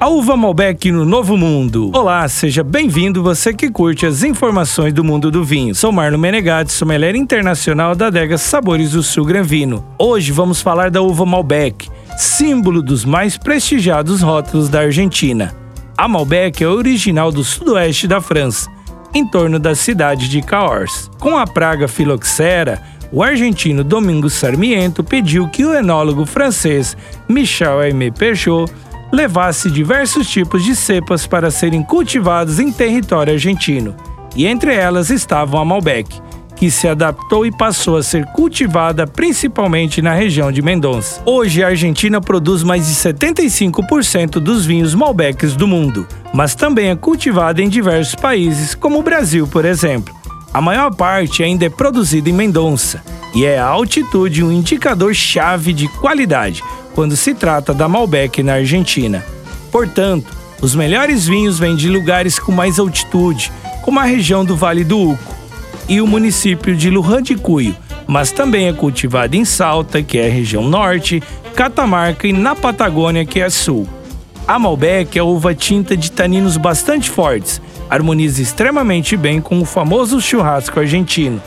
A uva Malbec no Novo Mundo. Olá, seja bem-vindo você que curte as informações do mundo do vinho. Sou Marlon Menegatti, sommelier internacional da adega Sabores do Sul Granvino. Hoje vamos falar da uva Malbec, símbolo dos mais prestigiados rótulos da Argentina. A Malbec é original do sudoeste da França, em torno da cidade de Cahors. Com a praga filoxera, o argentino Domingos Sarmiento pediu que o enólogo francês Michel Aimé Peugeot levasse diversos tipos de cepas para serem cultivados em território argentino, e entre elas estavam a Malbec, que se adaptou e passou a ser cultivada principalmente na região de Mendonça. Hoje, a Argentina produz mais de 75% dos vinhos Malbecs do mundo, mas também é cultivada em diversos países, como o Brasil, por exemplo. A maior parte ainda é produzida em Mendonça, e é a altitude um indicador chave de qualidade, quando se trata da Malbec na Argentina. Portanto, os melhores vinhos vêm de lugares com mais altitude, como a região do Vale do Uco e o município de Luján de Cuyo, mas também é cultivado em Salta, que é a região norte, Catamarca e na Patagônia, que é sul. A Malbec é uva tinta de taninos bastante fortes, harmoniza extremamente bem com o famoso churrasco argentino.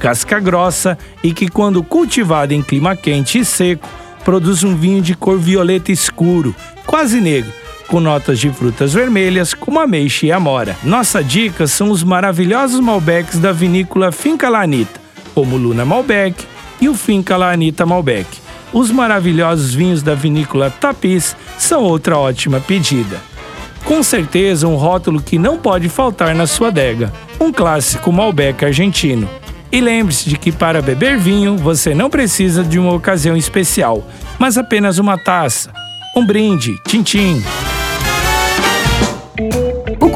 Casca grossa e que, quando cultivada em clima quente e seco, produz um vinho de cor violeta escuro, quase negro, com notas de frutas vermelhas como ameixa e amora. Nossa dica são os maravilhosos Malbecs da vinícola Finca Lanita, como Luna Malbec e o Finca Lanita Malbec. Os maravilhosos vinhos da vinícola Tapiz são outra ótima pedida. Com certeza um rótulo que não pode faltar na sua adega, um clássico Malbec argentino. E lembre-se de que para beber vinho você não precisa de uma ocasião especial, mas apenas uma taça. Um brinde, tchim-tchim.